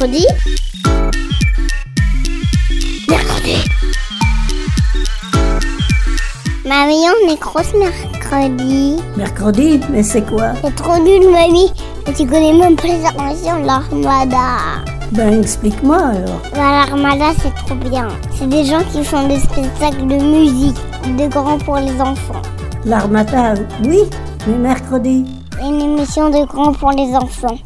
Mercredi. Mercredi. Mamie, on est grosse mercredi. Mercredi Mais c'est quoi? C'est trop nul, mamie. Tu connais même pas les inventions de l'armada. Ben explique-moi alors. Bah, l'armada, c'est trop bien. C'est des gens qui font des spectacles de musique, de grands pour les enfants. L'armada, oui, mais mercredi. Une émission de grands pour les enfants.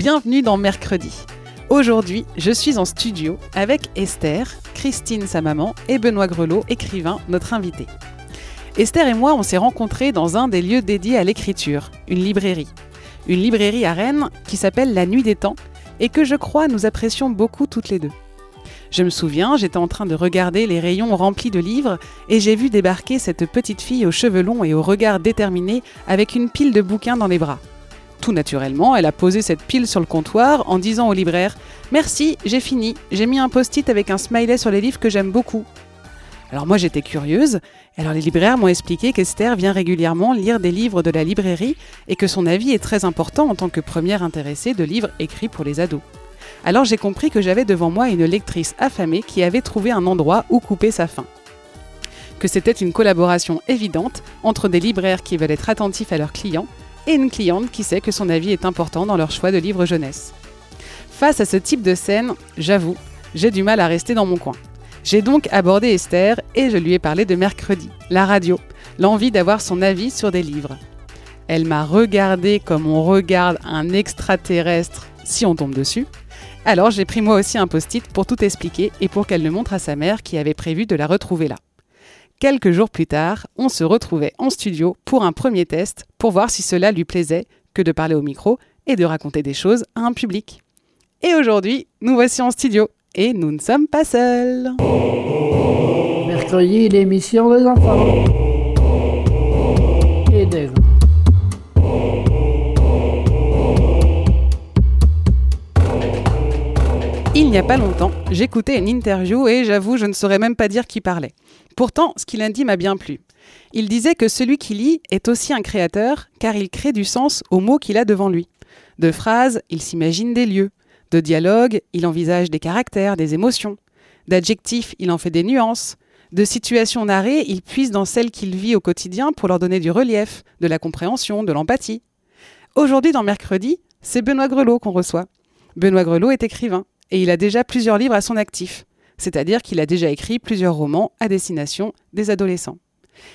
Bienvenue dans Mercredi. Aujourd'hui, je suis en studio avec Esther, Christine, sa maman, et Benoît Grelot, écrivain, notre invité. Esther et moi, on s'est rencontrés dans un des lieux dédiés à l'écriture, une librairie. Une librairie à Rennes qui s'appelle La Nuit des Temps et que je crois nous apprécions beaucoup toutes les deux. Je me souviens, j'étais en train de regarder les rayons remplis de livres et j'ai vu débarquer cette petite fille aux cheveux longs et au regard déterminé avec une pile de bouquins dans les bras. Tout naturellement, elle a posé cette pile sur le comptoir en disant au libraire Merci, j'ai fini, j'ai mis un post-it avec un smiley sur les livres que j'aime beaucoup. Alors moi j'étais curieuse, alors les libraires m'ont expliqué qu'Esther vient régulièrement lire des livres de la librairie et que son avis est très important en tant que première intéressée de livres écrits pour les ados. Alors j'ai compris que j'avais devant moi une lectrice affamée qui avait trouvé un endroit où couper sa faim. Que c'était une collaboration évidente entre des libraires qui veulent être attentifs à leurs clients et une cliente qui sait que son avis est important dans leur choix de livres jeunesse. Face à ce type de scène, j'avoue, j'ai du mal à rester dans mon coin. J'ai donc abordé Esther et je lui ai parlé de mercredi, la radio, l'envie d'avoir son avis sur des livres. Elle m'a regardé comme on regarde un extraterrestre si on tombe dessus. Alors j'ai pris moi aussi un post-it pour tout expliquer et pour qu'elle le montre à sa mère qui avait prévu de la retrouver là. Quelques jours plus tard, on se retrouvait en studio pour un premier test pour voir si cela lui plaisait que de parler au micro et de raconter des choses à un public. Et aujourd'hui, nous voici en studio et nous ne sommes pas seuls. Mercredi, l'émission des enfants. Et des grands. Il n'y a pas longtemps, j'écoutais une interview et j'avoue, je ne saurais même pas dire qui parlait. Pourtant, ce qu'il a m'a bien plu. Il disait que celui qui lit est aussi un créateur car il crée du sens aux mots qu'il a devant lui. De phrases, il s'imagine des lieux. De dialogues, il envisage des caractères, des émotions. D'adjectifs, il en fait des nuances. De situations narrées, il puise dans celles qu'il vit au quotidien pour leur donner du relief, de la compréhension, de l'empathie. Aujourd'hui, dans Mercredi, c'est Benoît Grelot qu'on reçoit. Benoît Grelot est écrivain et il a déjà plusieurs livres à son actif, c'est-à-dire qu'il a déjà écrit plusieurs romans à destination des adolescents.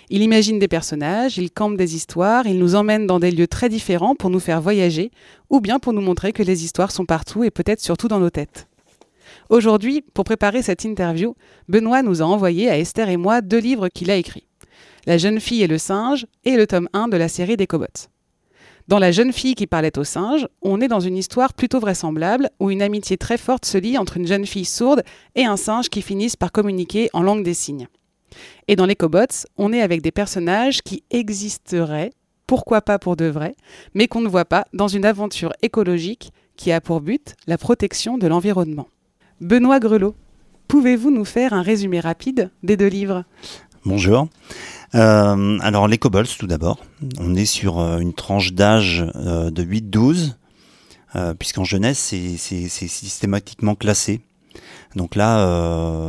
Il imagine des personnages, il campe des histoires, il nous emmène dans des lieux très différents pour nous faire voyager, ou bien pour nous montrer que les histoires sont partout et peut-être surtout dans nos têtes. Aujourd'hui, pour préparer cette interview, Benoît nous a envoyé à Esther et moi deux livres qu'il a écrits. La jeune fille et le singe et le tome 1 de la série des Cobots. Dans La jeune fille qui parlait au singe, on est dans une histoire plutôt vraisemblable où une amitié très forte se lie entre une jeune fille sourde et un singe qui finissent par communiquer en langue des signes. Et dans les Cobots, on est avec des personnages qui existeraient, pourquoi pas pour de vrai, mais qu'on ne voit pas dans une aventure écologique qui a pour but la protection de l'environnement. Benoît Grelot, pouvez-vous nous faire un résumé rapide des deux livres? Bonjour. Euh, alors les Cobots tout d'abord. On est sur euh, une tranche d'âge euh, de 8-12, euh, puisqu'en jeunesse c'est systématiquement classé. Donc là,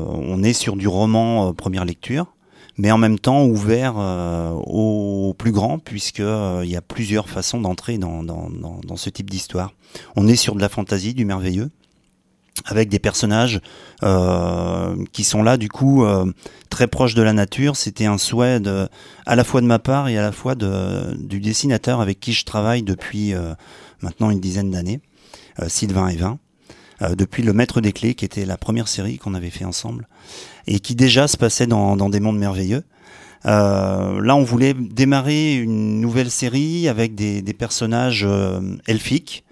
on est sur du roman première lecture, mais en même temps ouvert aux plus grands, puisque euh, il y a plusieurs façons d'entrer dans ce type d'histoire. On est sur de la fantaisie, du merveilleux, avec des personnages euh, qui sont là du coup euh, très proches de la nature. C'était un souhait à la fois de ma part et à la fois du dessinateur avec qui je travaille depuis euh, maintenant une dizaine d'années, Sylvain Evin. Depuis Le Maître des Clés, qui était la première série qu'on avait fait ensemble, et qui déjà se passait dans, des mondes merveilleux. Là, on voulait démarrer une nouvelle série avec des, des personnages elfiques,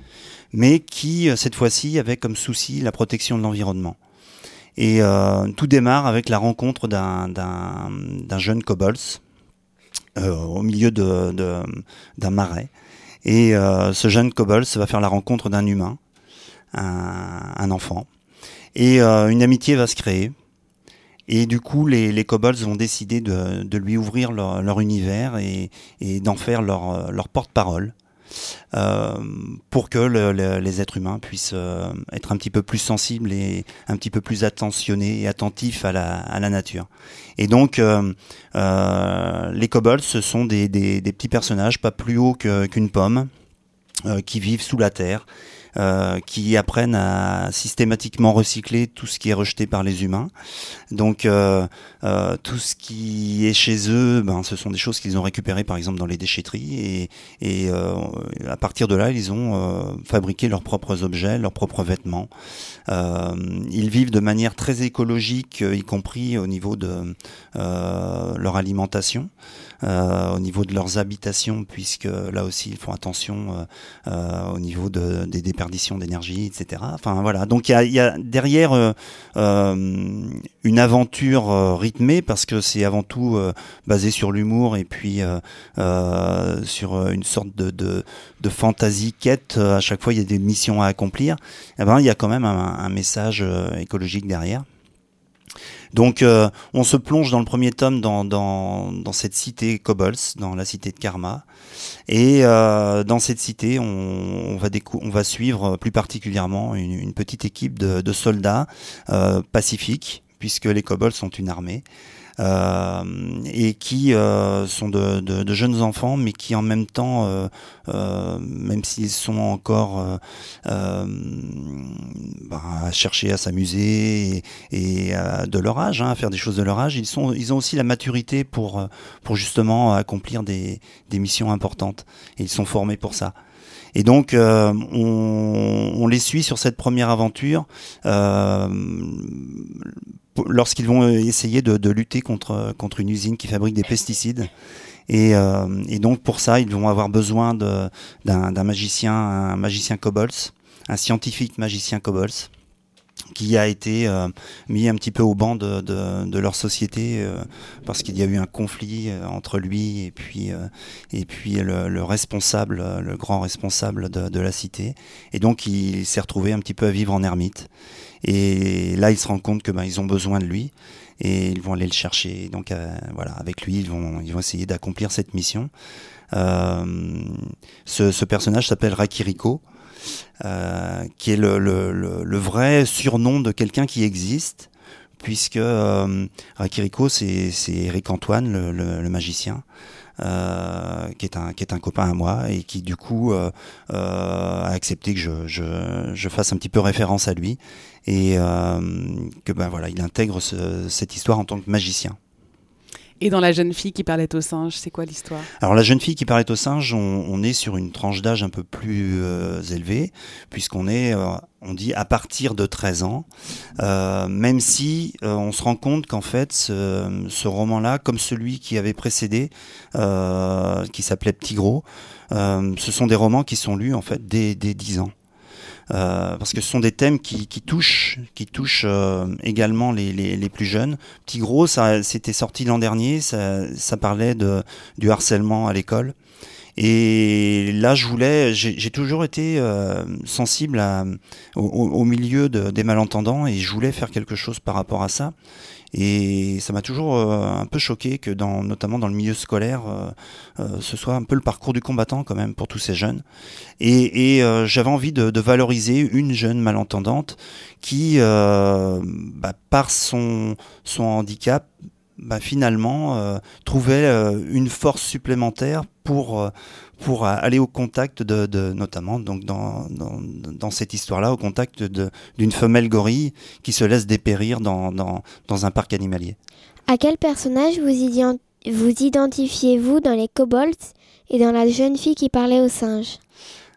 mais qui, euh, cette fois-ci, avaient comme souci la protection de l'environnement. Et euh, tout démarre avec la rencontre d'un, jeune kobolds euh, au milieu d'un marais. Et euh, ce jeune kobold va faire la rencontre d'un humain, un, enfant. Et une amitié va se créer. Et du coup, les, les kobolds vont décider de, lui ouvrir leur, univers et, d'en faire leur porte-parole. Pour que les êtres humains puissent être un petit peu plus sensibles et un petit peu plus attentionnés et attentifs à la, nature. Et donc, les kobolds, ce sont des, petits personnages pas plus hauts qu'une pomme, qui vivent sous la terre euh, qui apprennent à systématiquement recycler tout ce qui est rejeté par les humains. Donc euh, euh, tout ce qui est chez eux, ben, ce sont des choses qu'ils ont récupérées par exemple dans les déchetteries et, et à partir de là, ils ont fabriqué leurs propres objets, leurs propres vêtements. ils vivent de manière très écologique, y compris au niveau de leur alimentation. Euh, au niveau de leurs habitations, puisque là aussi ils font attention euh, euh, au niveau de, des déperditions d'énergie, etc. Enfin voilà, donc il y a, y a, derrière une aventure rythmée parce que c'est avant tout basé sur l'humour et puis sur une sorte de, de, de fantasy quête. À chaque fois, il y a des missions à accomplir. Eh ben, il y a quand même un, un message écologique derrière. Donc euh, on se plonge dans le premier tome dans, cette cité Kobolds, dans la cité de Karma. Et euh, dans cette cité, on, va, suivre plus particulièrement une, petite équipe de, soldats euh, pacifiques, puisque les Kobolds sont une armée. Euh, et qui euh, sont de, de, de, jeunes enfants, mais qui en même temps, euh, même s'ils sont encore bah, à chercher à s'amuser et, et de leur âge, hein, à faire des choses de leur âge, ils, sont, ils ont aussi la maturité pour, pour justement accomplir des, des missions importantes. Et ils sont formés pour ça. Et donc, euh, on, on, les suit sur cette première aventure. Euh, lorsqu'ils vont essayer de, lutter contre, contre une usine qui fabrique des pesticides. Et, euh, et donc pour ça, ils vont avoir besoin d'un magicien, un magicien kobolds, un scientifique magicien kobolds qui a été euh, mis un petit peu au banc de, de, de leur société euh, parce qu'il y a eu un conflit euh, entre lui et puis et puis le, le, responsable, le grand responsable de, de la cité. Et donc il s'est retrouvé un petit peu à vivre en ermite. Et là, il se rend compte que ben, ils ont besoin de lui et ils vont aller le chercher. Donc voilà, avec lui, ils vont ils vont essayer d'accomplir cette mission. ce, ce personnage s'appelle Rakiriko. Euh, qui est le, vrai surnom de quelqu'un qui existe, puisque euh, Rakiriko, c'est Eric Antoine, le, magicien. Euh, qui est un qui est un copain à moi et qui du coup euh, euh, a accepté que je, je, fasse un petit peu référence à lui et que ben voilà il intègre ce, cette histoire en tant que magicien. Et dans la jeune fille qui parlait au singe, c'est quoi l'histoire? Alors la jeune fille qui parlait au singe, on, est sur une tranche d'âge un peu plus euh, élevée, puisqu'on est, euh, on dit à partir de 13 ans, euh, même si on se rend compte qu'en fait ce, roman-là, comme celui qui avait précédé, qui s'appelait Petit Gros, ce sont des romans qui sont lus en fait dès, dès 10 ans. Euh, parce que ce sont des thèmes qui, qui touchent, qui touchent euh, également les, les, les, plus jeunes. Petit gros, ça c'était sorti l'an dernier, ça, ça parlait de, du harcèlement à l'école. Et là, je voulais, j'ai toujours été euh, sensible à, au, au, milieu de, des malentendants et je voulais faire quelque chose par rapport à ça. Et ça m'a toujours euh, un peu choqué que, notamment dans le milieu scolaire, euh, euh, ce soit un peu le parcours du combattant quand même pour tous ces jeunes. Et, j'avais envie de, valoriser une jeune malentendante qui, bah, par son handicap, bah, finalement euh, trouvait euh, une force supplémentaire pour euh, pour aller au contact de, de notamment donc dans, dans, dans cette histoire-là au contact d'une femelle gorille qui se laisse dépérir dans, dans, dans un parc animalier. À quel personnage vous, vous identifiez-vous dans les kobolds et dans la jeune fille qui parlait aux singes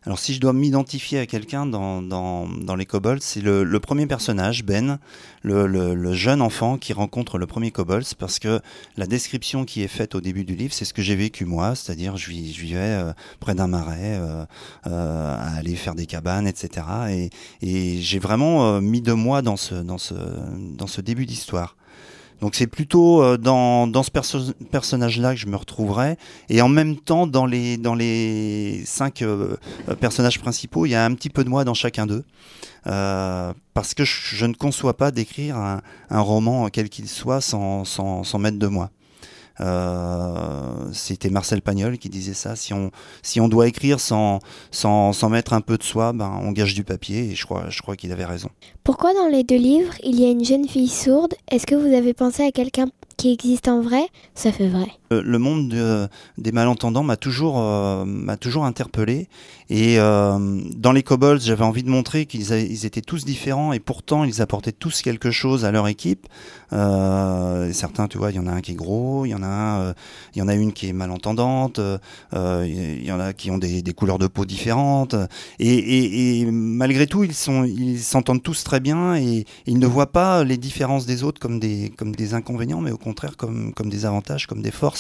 alors si je dois m'identifier à quelqu'un dans, dans, dans, les kobolds, c'est le, le, premier personnage, Ben, le, le, le, jeune enfant qui rencontre le premier kobolds, parce que la description qui est faite au début du livre, c'est ce que j'ai vécu moi, c'est-à-dire je, je, vivais euh, près d'un marais, euh, euh, à aller faire des cabanes, etc. Et, et j'ai vraiment euh, mis de moi dans ce, dans ce, dans ce début d'histoire. Donc c'est plutôt euh, dans, dans ce perso personnage-là que je me retrouverai. Et en même temps, dans les, dans les cinq euh, personnages principaux, il y a un petit peu de moi dans chacun d'eux. Euh, parce que je, je, ne conçois pas d'écrire un, un, roman, quel qu'il soit, sans, sans, sans, mettre de moi. C'était Marcel Pagnol qui disait ça. Si on, si on doit écrire sans, sans, sans mettre un peu de soi, ben, on gâche du papier. Et je crois, je crois qu'il avait raison. Pourquoi dans les deux livres, il y a une jeune fille sourde? Est-ce que vous avez pensé à quelqu'un qui existe en vrai, ça fait vrai. Euh, le monde des malentendants m'a toujours, euh, m'a toujours interpellé. Et euh, dans les Kobolds, j'avais envie de montrer qu'ils ils étaient tous différents et pourtant ils apportaient tous quelque chose à leur équipe. certains, tu vois, il y en a un qui est gros, il y en a y en a une qui est malentendante, il y en a qui ont des, couleurs de peau différentes. Et, et, malgré tout, ils ils s'entendent tous très bien et ils ne voient pas les différences des autres comme des, comme des inconvénients, mais au contraire comme, comme des avantages, comme des forces.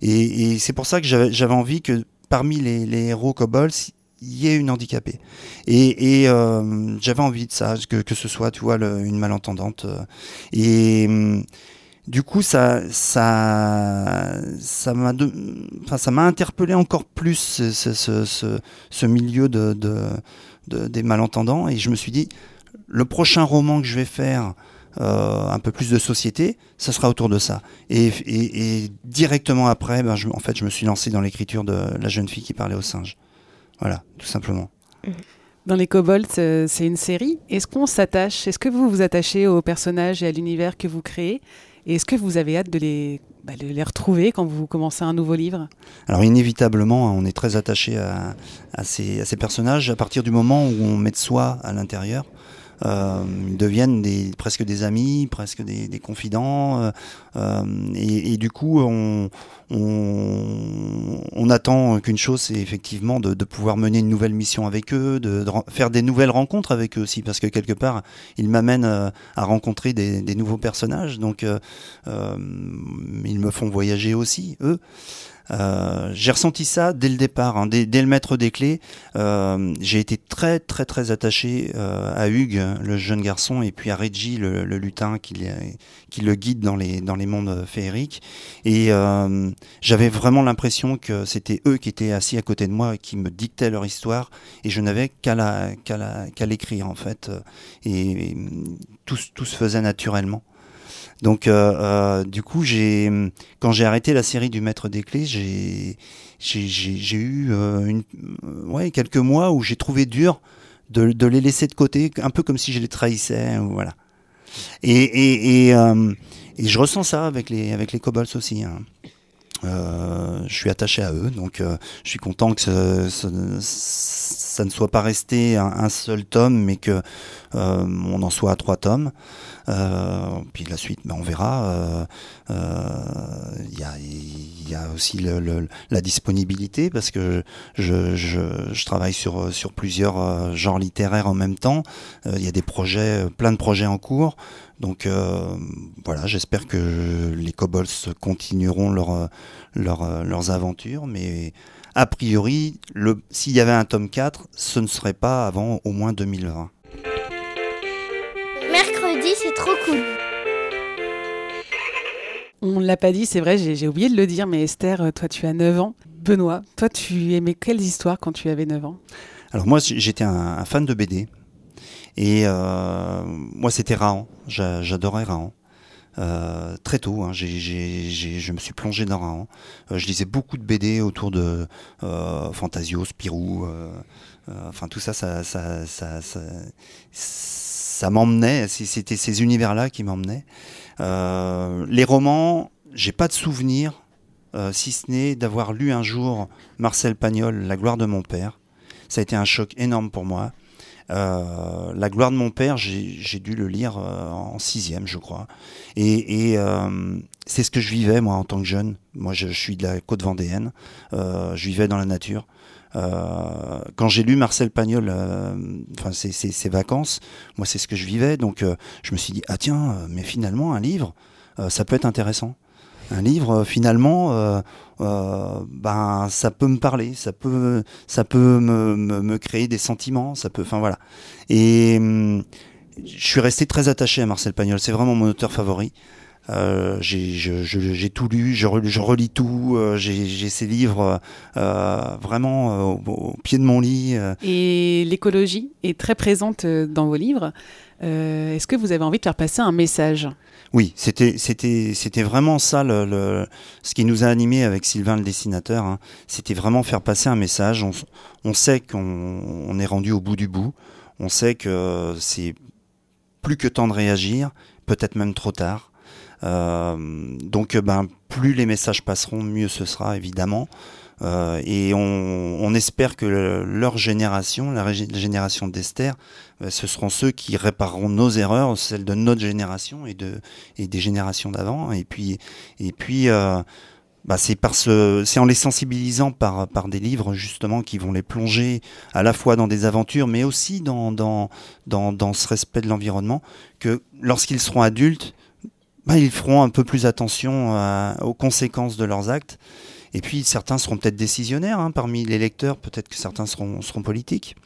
Et, c'est pour ça que j'avais envie que parmi les, héros kobolds, il y ait une handicapée. Et, euh, j'avais envie de ça, que, que ce soit, tu vois, une malentendante. Euh. Et hum, du coup, ça, ça, ça m'a, enfin, ça m'a interpellé encore plus ce, milieu de, de, des malentendants. Et je me suis dit, le prochain roman que je vais faire, euh, un peu plus de société, ça sera autour de ça. Et, directement après, ben, je, en fait, je me suis lancé dans l'écriture de la jeune fille qui parlait aux singes. Voilà, tout simplement. Dans les Kobolds, euh, c'est une série. Est-ce qu'on s'attache Est-ce que vous vous attachez aux personnages et à l'univers que vous créez? Et est-ce que vous avez hâte de les, bah, de les retrouver quand vous commencez un nouveau livre? Alors inévitablement, hein, on est très attaché à, à, ces, à, ces, personnages à partir du moment où on met de soi à l'intérieur euh, ils deviennent des, presque des amis, presque des, des confidents. Euh, euh, et, et, du coup, on, on, on attend qu'une chose, c'est effectivement de, de, pouvoir mener une nouvelle mission avec eux, de, de, faire des nouvelles rencontres avec eux aussi, parce que quelque part, ils m'amènent euh, à rencontrer des, des, nouveaux personnages. Donc, euh, ils me font voyager aussi, eux. Euh, j'ai ressenti ça dès le départ, hein, dès, le maître des clés. Euh, j'ai été très très très attaché euh, à Hugues, le jeune garçon, et puis à Reggie, le, lutin qui, le guide dans les, dans les mondes féeriques. Et j'avais vraiment l'impression que c'était eux qui étaient assis à côté de moi et qui me dictaient leur histoire, et je n'avais qu'à l'écrire en fait. Et, tout, tout se faisait naturellement. Donc, euh, euh, du coup, j'ai, quand j'ai arrêté la série du Maître des Clés, j'ai, j'ai, eu euh, ouais, quelques mois où j'ai trouvé dur de, les laisser de côté, un peu comme si je les trahissais, voilà. Et, et, et, je ressens ça avec les, avec les aussi. Hein. Je suis attaché à eux, donc je suis content que ce, ça ne soit pas resté un, seul tome, mais que euh, on en soit à trois tomes. puis la suite, ben, on verra. Il y a, y, a, aussi le, la disponibilité parce que je, travaille sur, sur plusieurs genres littéraires en même temps. Il y a des projets, plein de projets en cours. Donc euh, voilà, j'espère que les Kobolds continueront leur, leur, leurs aventures, mais a priori, s'il y avait un tome 4, ce ne serait pas avant au moins 2020. Mercredi, c'est trop cool. On ne l'a pas dit, c'est vrai, j'ai oublié de le dire, mais Esther, toi tu as 9 ans. Benoît, toi tu aimais quelles histoires quand tu avais 9 ans? Alors moi j'étais un, fan de BD. Et euh, moi, c'était Rahan. J'adorais Rahan. Euh, très tôt, hein, je me suis plongé dans Rahan. Euh, je lisais beaucoup de BD autour de euh, Fantasio, Spirou. Euh, enfin, tout ça, ça, ça, ça, ça, ça m'emmenait. C'était ces univers-là qui m'emmenaient. les romans, j'ai pas de souvenir, si ce n'est d'avoir lu un jour Marcel Pagnol, La gloire de mon père. Ça a été un choc énorme pour moi. Euh, la gloire de mon père, j'ai dû le lire euh, en sixième, je crois. Et, euh, c'est ce que je vivais, moi, en tant que jeune. Moi, je, suis de la côte vendéenne. je vivais dans la nature. quand j'ai lu Marcel Pagnol, enfin ses, vacances, moi c'est ce que je vivais, donc je me suis dit ah tiens, mais finalement un livre, ça peut être intéressant un livre, finalement, euh, euh, ben ça peut me parler, ça peut, ça peut me, créer des sentiments, ça peut, enfin voilà. Et hum, je suis resté très attaché à Marcel Pagnol, c'est vraiment mon auteur favori. Euh, j'ai tout lu, je, re- je relis tout, euh, j'ai ces livres euh, vraiment euh, au, au pied de mon lit. euh. Et l'écologie est très présente euh, dans vos livres. Euh, Est-ce que vous avez envie de faire passer un message? Oui, c'était c'était c'était vraiment ça le, ce qui nous a animés avec Sylvain le dessinateur. hein. C'était vraiment faire passer un message. On, on sait qu'on on est rendu au bout du bout. On sait que c'est plus que temps de réagir, peut-être même trop tard. Euh, donc, ben, plus les messages passeront, mieux ce sera évidemment. Euh, et on, espère que le- leur génération, la, génération d'Esther, euh, ce seront ceux qui répareront nos erreurs, celles de notre génération et, de, et des générations d'avant. Et puis, et puis euh, bah, c'est en les sensibilisant par, par des livres justement qui vont les plonger à la fois dans des aventures, mais aussi dans, dans, dans, dans ce respect de l'environnement, que lorsqu'ils seront adultes, bah, ils feront un peu plus attention à- aux conséquences de leurs actes. Et puis certains seront peut-être décisionnaires hein, parmi les lecteurs, peut-être que certains seront, seront politiques,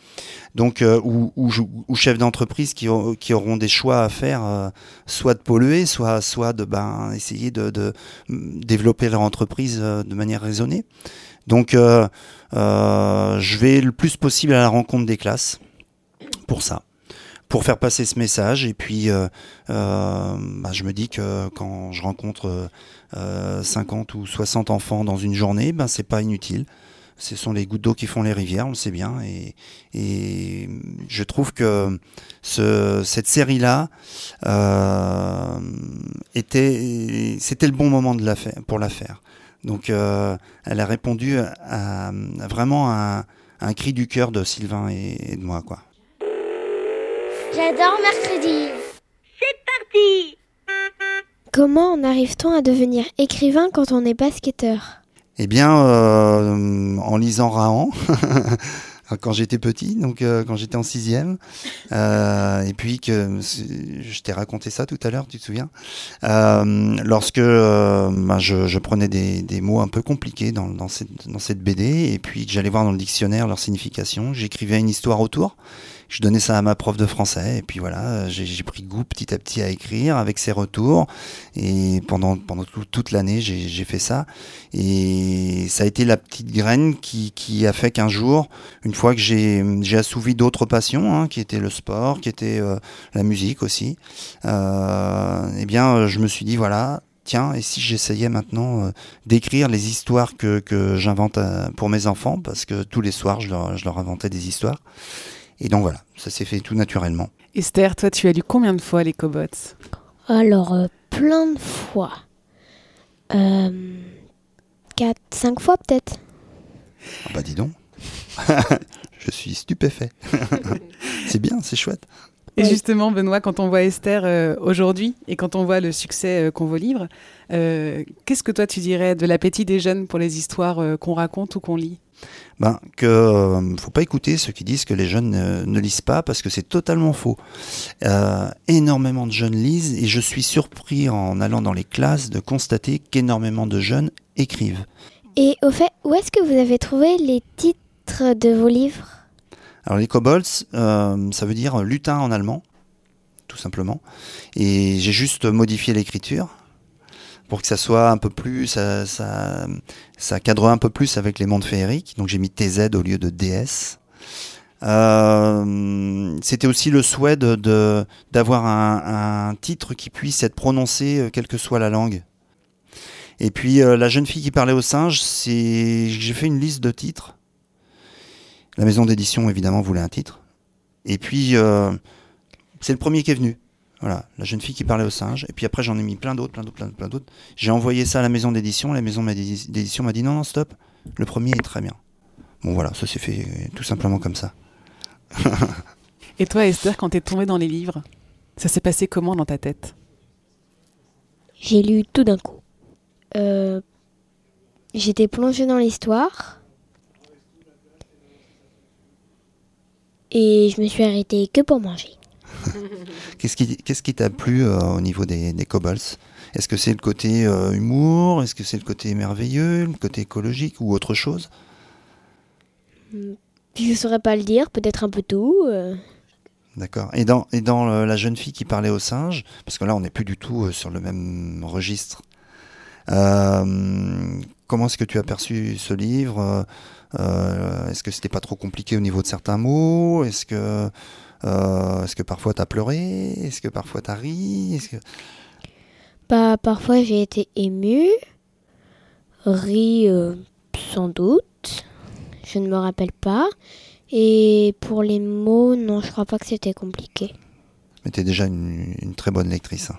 donc euh, ou, ou, ou chefs d'entreprise qui, qui auront des choix à faire, euh, soit de polluer, soit, soit de ben, essayer de, de mm, développer leur entreprise euh, de manière raisonnée. Donc euh, euh, je vais le plus possible à la rencontre des classes pour ça pour faire passer ce message. Et puis, euh, euh, bah, je me dis que quand je rencontre euh, 50 ou 60 enfants dans une journée, ben, c'est pas inutile. Ce sont les gouttes d'eau qui font les rivières, on le sait bien. Et, je trouve que ce, cette série-là euh, était, c'était le bon moment de la faire, pour la faire. Donc, euh, elle a répondu à, vraiment à un cri du cœur de Sylvain et, et de moi, quoi. J'adore mercredi. Comment en arrive-t-on à devenir écrivain quand on est basketteur Eh bien, euh, en lisant Rahan, quand j'étais petit, donc euh, quand j'étais en sixième, euh, et puis que c'est- je t'ai raconté ça tout à l'heure, tu te souviens? Euh, Lorsque euh, ben, je, je prenais des, des mots un peu compliqués dans, dans, cette, dans cette BD, et puis que j'allais voir dans le dictionnaire leur signification, j'écrivais une histoire autour. Je donnais ça à ma prof de français et puis voilà, j'ai j'ai pris goût petit à petit à écrire avec ses retours et pendant pendant tout- toute l'année j'ai fait ça et ça a été la petite graine qui, qui a fait qu'un jour, une fois que j'ai assouvi d'autres passions, hein, qui étaient le sport, qui était euh, la musique aussi, euh, eh bien euh, je me suis dit voilà, tiens, et si j'essayais maintenant euh, d'écrire les histoires que, que j'invente euh, pour mes enfants, parce que tous les soirs je leur inventais des histoires. Et donc voilà, ça s'est fait tout naturellement. Esther, toi, tu as lu combien de fois les Cobots Alors, euh, plein de fois. Euh, quatre, cinq fois peut-être. Ah bah dis donc, je suis stupéfait. c'est bien, c'est chouette. Et Oui. justement, Benoît, quand on voit Esther euh, aujourd'hui et quand on voit le succès euh, qu'ont vos livres, euh, qu'est-ce que toi tu dirais de l'appétit des jeunes pour les histoires euh, qu'on raconte ou qu'on lit? Ben, que euh, faut pas écouter ceux qui disent que les jeunes ne, ne lisent pas parce que c'est totalement faux. Euh, énormément de jeunes lisent et je suis surpris en allant dans les classes de constater qu'énormément de jeunes écrivent. Et au fait, où est-ce que vous avez trouvé les titres de vos livres? Alors les kobolds, euh, ça veut dire lutin en allemand, tout simplement. Et j'ai juste modifié l'écriture pour que ça soit un peu plus, ça, ça, ça cadre un peu plus avec les mondes féeriques. Donc j'ai mis TZ au lieu de DS. Euh, C'était aussi le souhait de d'avoir un, titre qui puisse être prononcé euh, quelle que soit la langue. Et puis la jeune fille qui parlait au singe, c'est j'ai fait une liste de titres. La maison d'édition évidemment voulait un titre. Et puis euh, c'est le premier qui est venu. Voilà, la jeune fille qui parlait au singe. Et puis après j'en ai mis plein d'autres, plein d'autres, plein, plein d'autres. J'ai envoyé ça à la maison d'édition. La maison d'édi- d'édition m'a dit non non stop. Le premier est très bien. Bon voilà, ça s'est fait tout simplement comme ça. Et toi, Esther, quand t'es tombée dans les livres, ça s'est passé comment dans ta tête? J'ai lu tout d'un coup. Euh, J'étais plongée dans l'histoire. Et je me suis arrêtée que pour manger. Qu'est-ce qui qui t'a plu euh, au niveau des, des Est-ce que c'est le côté euh, humour? Est-ce que c'est le côté merveilleux Le côté écologique ou autre chose? Je ne saurais pas le dire, peut-être un peu tout. euh. D'accord. Et dans, et dans le- la jeune fille qui parlait au singe, parce que là on n'est plus du tout sur le même registre, comment est-ce que tu as perçu ce livre? Euh, Est-ce que c'était pas trop compliqué au niveau de certains mots? Est-ce que, euh, est-ce que parfois tu as pleuré? Est-ce que parfois tu as ri que... Bah, parfois j'ai été émue, ri euh, sans doute, je ne me rappelle pas. Et pour les mots, non, je crois pas que c'était compliqué. Mais tu es déjà une, une très bonne lectrice. hein.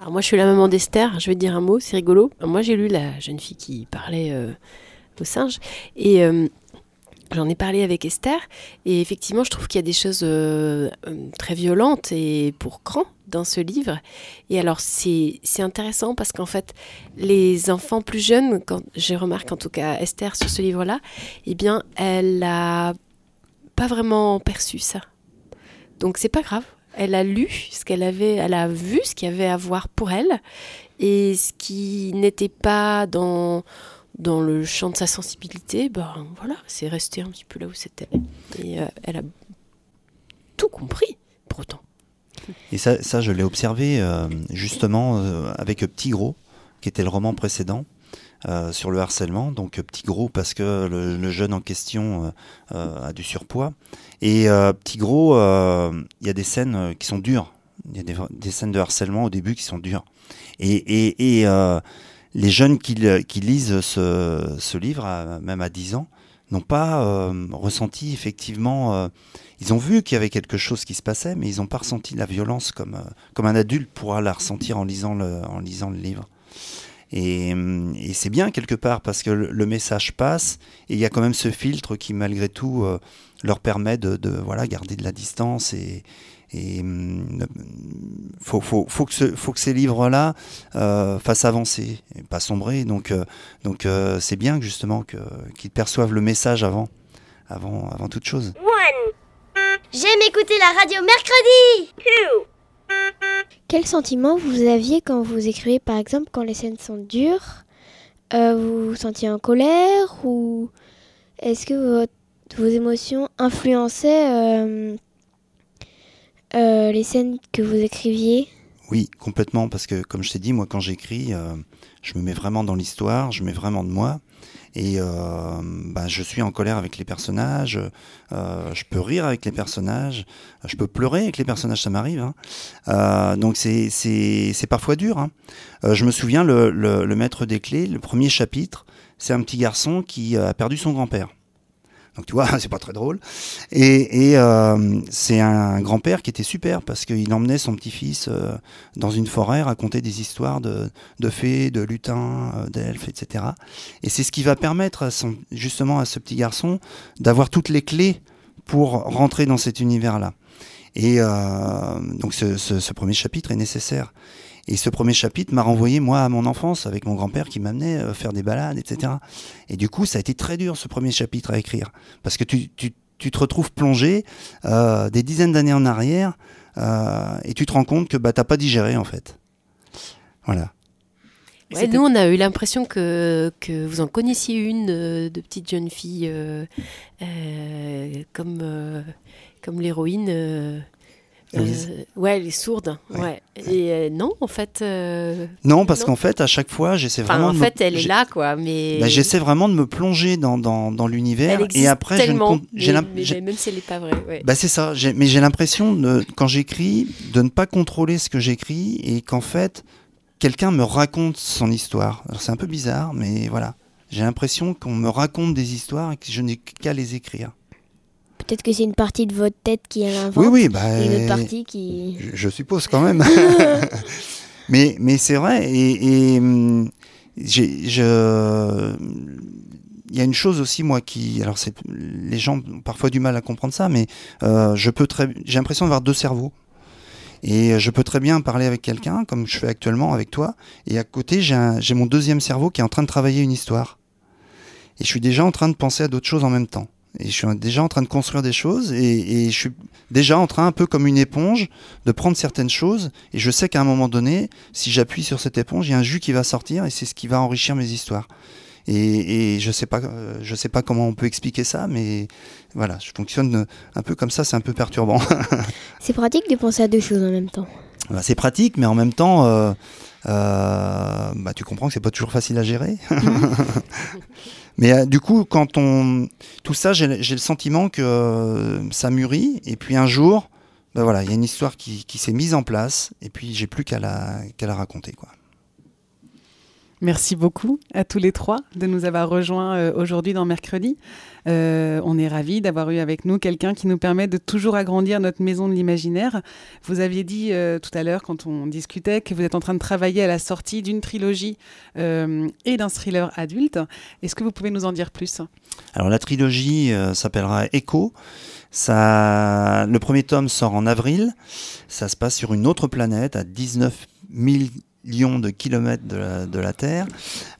Alors moi, je suis la maman d'Esther. Je vais te dire un mot, c'est rigolo. Moi, j'ai lu la jeune fille qui parlait euh, au singe. Et euh, j'en ai parlé avec Esther. Et effectivement, je trouve qu'il y a des choses euh, euh, très violentes et pour cran dans ce livre. Et alors, c'est intéressant parce qu'en fait, les enfants plus jeunes, quand je remarque en tout cas Esther sur ce livre-là, eh bien, elle a pas vraiment perçu ça. Donc, c'est pas grave. Elle a lu ce qu'elle avait, elle a vu ce qu'il y avait à voir pour elle, et ce qui n'était pas dans dans le champ de sa sensibilité, ben voilà, c'est resté un petit peu là où c'était. Et euh, elle a tout compris, pour autant. Et ça, ça je l'ai observé euh, justement euh, avec Petit Gros, qui était le roman précédent. sur le harcèlement, donc petit gros parce que le, jeune en question a du surpoids. Et petit gros, il y a des scènes qui sont dures. Il y a des, scènes de harcèlement au début qui sont dures. Et, et, les jeunes qui, lisent ce, livre, même à 10 ans, n'ont pas euh, ressenti effectivement. euh, ils ont vu qu'il y avait quelque chose qui se passait, mais ils n'ont pas ressenti la violence comme, euh, un adulte pourra la ressentir en lisant le, livre. Et, hum, et c'est bien quelque part parce que le, message passe et il y a quand même ce filtre qui malgré tout leur permet de, garder de la distance et et hum, ne- faut, faut, faut, que ce- faut que ces livres-là euh, fassent avancer et pas sombrer. Donc, euh, donc euh, c'est bien justement que, qu'ils perçoivent le message avant, avant, avant toute chose. J'aime écouter la radio mercredi. Quel sentiment vous aviez quand vous écrivez, par exemple, quand les scènes sont dures Euh, Vous vous sentiez en colère ou est-ce que votre- vos émotions influençaient euh, les scènes que vous écriviez Oui, complètement, parce que comme je t'ai dit, moi quand j'écris, euh, je me mets vraiment dans l'histoire, je mets vraiment de moi, et euh, bah, je suis en colère avec les personnages, euh, je peux rire avec les personnages, je peux pleurer avec les personnages, ça m'arrive. hein. Euh, donc c'est parfois dur. hein. Je me souviens le, le, le maître des clés, le premier chapitre, c'est un petit garçon qui a perdu son grand-père. Donc tu vois, c'est pas très drôle. Et, euh, c'est un grand-père qui était super parce qu'il emmenait son petit-fils euh, dans une forêt raconter des histoires de, de fées, de lutins, euh, d'elfes, etc. Et c'est ce qui va permettre justement à ce petit garçon d'avoir toutes les clés pour rentrer dans cet univers-là. Et donc ce premier chapitre est nécessaire. Et ce premier chapitre m'a renvoyé, moi, à mon enfance, avec mon grand-père qui m'amenait euh, faire des balades, etc. Et du coup, ça a été très dur, ce premier chapitre à écrire. Parce que tu, tu, tu te retrouves plongé euh, des dizaines d'années en arrière euh, et tu te rends compte que bah, t'as pas digéré, en fait. Voilà. Ouais, nous, on a eu l'impression que, que vous en connaissiez une euh, de petite jeune fille euh, euh, comme, euh, comme l'héroïne. Euh, ouais, elle est sourde. Ouais. Ouais. Et euh, non, en fait. euh, Non, parce qu'en fait, à chaque fois, j'essaie Enfin, vraiment en me- fait, elle est là, quoi. Mais. bah, j'essaie vraiment de me plonger dans, dans, dans l'univers et après, je ne tellement, compte- j'ai mais- même si elle n'est pas vraie. Ouais. Bah c'est ça, mais j'ai l'impression, de, quand j'écris, de ne pas contrôler ce que j'écris et qu'en fait, quelqu'un me raconte son histoire. C'est un peu bizarre, mais voilà. J'ai l'impression qu'on me raconte des histoires et que je n'ai qu'à les écrire. Peut-être que c'est une partie de votre tête qui l'invente Oui, oui, bah, et une autre partie qui... je, je suppose quand même. mais mais c'est vrai, et, et hum, j'ai- je... il y a une chose aussi, moi, qui. Alors, c'est les gens ont parfois du mal à comprendre ça, mais euh, je peux très. J'ai l'impression d'avoir deux cerveaux. Et je peux très bien parler avec quelqu'un, comme je fais actuellement avec toi, et à côté, j'ai mon deuxième cerveau qui est en train de travailler une histoire. Et je suis déjà en train de penser à d'autres choses en même temps. Et je suis déjà en train de construire des choses, et, et je suis déjà en train, un peu comme une éponge, de prendre certaines choses. Et je sais qu'à un moment donné, si j'appuie sur cette éponge, il y a un jus qui va sortir, et c'est ce qui va enrichir mes histoires. Et, et je sais pas, euh, je sais pas comment on peut expliquer ça, mais voilà, je fonctionne un peu comme ça, c'est un peu perturbant. C'est pratique de penser à deux choses en même temps. Bah, c'est pratique, mais en même temps, euh, euh, bah, tu comprends que c'est pas toujours facile à gérer. mais euh, du coup, quand on tout ça, j'ai le sentiment que euh, ça mûrit, et puis un jour, bah, voilà, il y a une histoire qui, qui s'est mise en place, et puis j'ai plus qu'à la, qu'à la raconter, quoi. Merci beaucoup à tous les trois de nous avoir rejoints euh, aujourd'hui dans Mercredi. Euh, on est ravis d'avoir eu avec nous quelqu'un qui nous permet de toujours agrandir notre maison de l'imaginaire. Vous aviez dit euh, tout à l'heure, quand on discutait, que vous êtes en train de travailler à la sortie d'une trilogie et d'un thriller adulte. Est-ce que vous pouvez nous en dire plus? Alors la trilogie s'appellera Echo. Ça, le premier tome sort en avril. Ça se passe sur une autre planète à 19 millions de kilomètres de la, Terre.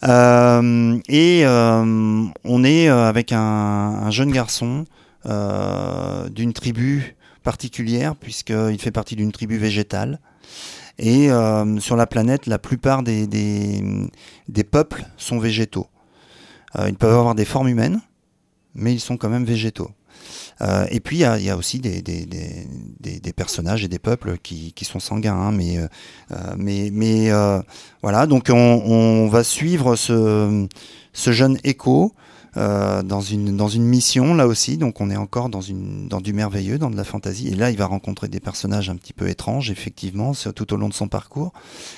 Euh, et euh, on est euh, avec un, un jeune garçon d'une tribu particulière puisqu'il fait partie d'une tribu végétale. Et sur la planète, la plupart des, peuples sont végétaux. Ils peuvent avoir des formes humaines, mais ils sont quand même végétaux. Euh, et puis il y a, aussi des, personnages et des peuples qui, sont sanguins, hein, mais, euh, euh, mais, mais voilà. Donc on, va suivre ce, jeune écho dans une dans une mission là aussi. Donc on est encore dans une dans du merveilleux, dans de la fantaisie. Et là il va rencontrer des personnages un petit peu étranges, effectivement, tout au long de son parcours.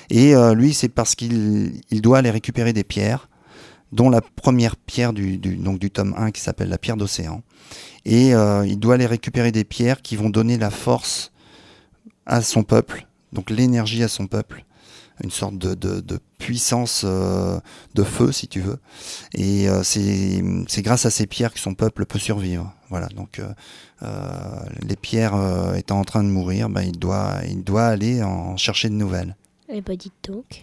Et lui c'est parce qu'il il doit aller récupérer des pierres dont la première pierre du, du, tome 1 qui s'appelle la pierre d'océan. Et euh, il doit aller récupérer des pierres qui vont donner la force à son peuple, donc l'énergie à son peuple, une sorte de, de, puissance euh, de feu, si tu veux. Et euh, c'est grâce à ces pierres que son peuple peut survivre. Voilà, donc les pierres étant en train de mourir, ben, il doit aller en chercher de nouvelles.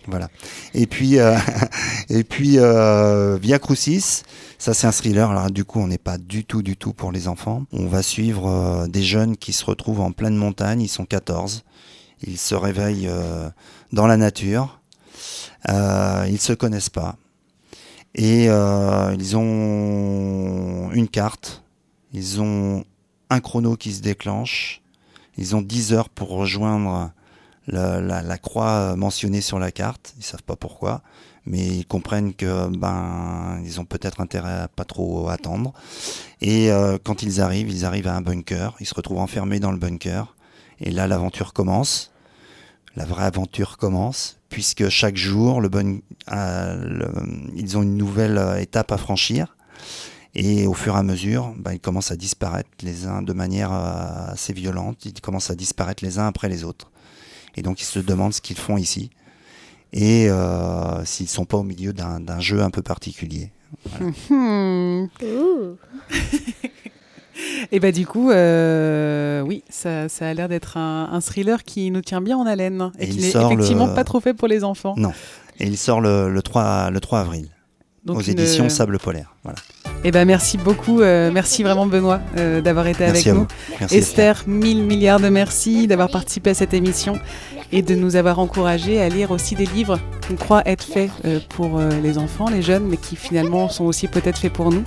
Voilà. Et puis, euh, euh, Via Crucis, ça c'est un thriller. Alors du coup, on n'est pas du tout, du tout pour les enfants. On va suivre euh, des jeunes qui se retrouvent en pleine montagne. Ils sont 14. Ils se réveillent dans la nature. Euh, ils se connaissent pas. Et ils ont une carte. Ils ont un chrono qui se déclenche. Ils ont 10 heures pour rejoindre la, croix mentionnée sur la carte. Ils savent pas pourquoi, mais ils comprennent que ben ils ont peut-être intérêt à pas trop attendre. Et euh, quand ils arrivent, ils arrivent à un bunker. Ils se retrouvent enfermés dans le bunker. Et là, l'aventure commence. La vraie aventure commence, puisque chaque jour, euh, ils ont une nouvelle euh, étape à franchir. Et au fur et à mesure, ben, ils commencent à disparaître les uns de manière assez violente. Ils commencent à disparaître les uns après les autres. Et donc ils se demandent ce qu'ils font ici et euh, s'ils sont pas au milieu d'un d'un jeu un peu particulier. Et bah du coup, euh, oui, ça, ça a l'air d'être un, un thriller qui nous tient bien en haleine et, Et qui n'est sort effectivement le- pas trop fait pour les enfants. Non. Et il sort le, le 3, le 3 avril Donc aux une- éditions Sable Polaire. Voilà. Eh ben merci beaucoup, euh, merci vraiment Benoît euh, d'avoir été Merci avec à nous. vous. Merci Esther. Esther, mille milliards de merci d'avoir participé à cette émission et de nous avoir encouragés à lire aussi des livres qu'on croit être faits euh, pour euh, les enfants, les jeunes, mais qui finalement sont aussi peut-être faits pour nous.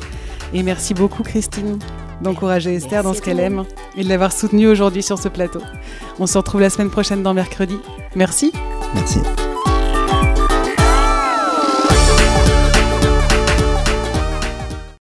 Et merci beaucoup Christine d'encourager Esther dans ce qu'elle aime et de l'avoir soutenue aujourd'hui sur ce plateau. On se retrouve la semaine prochaine dans Mercredi. Merci. Merci.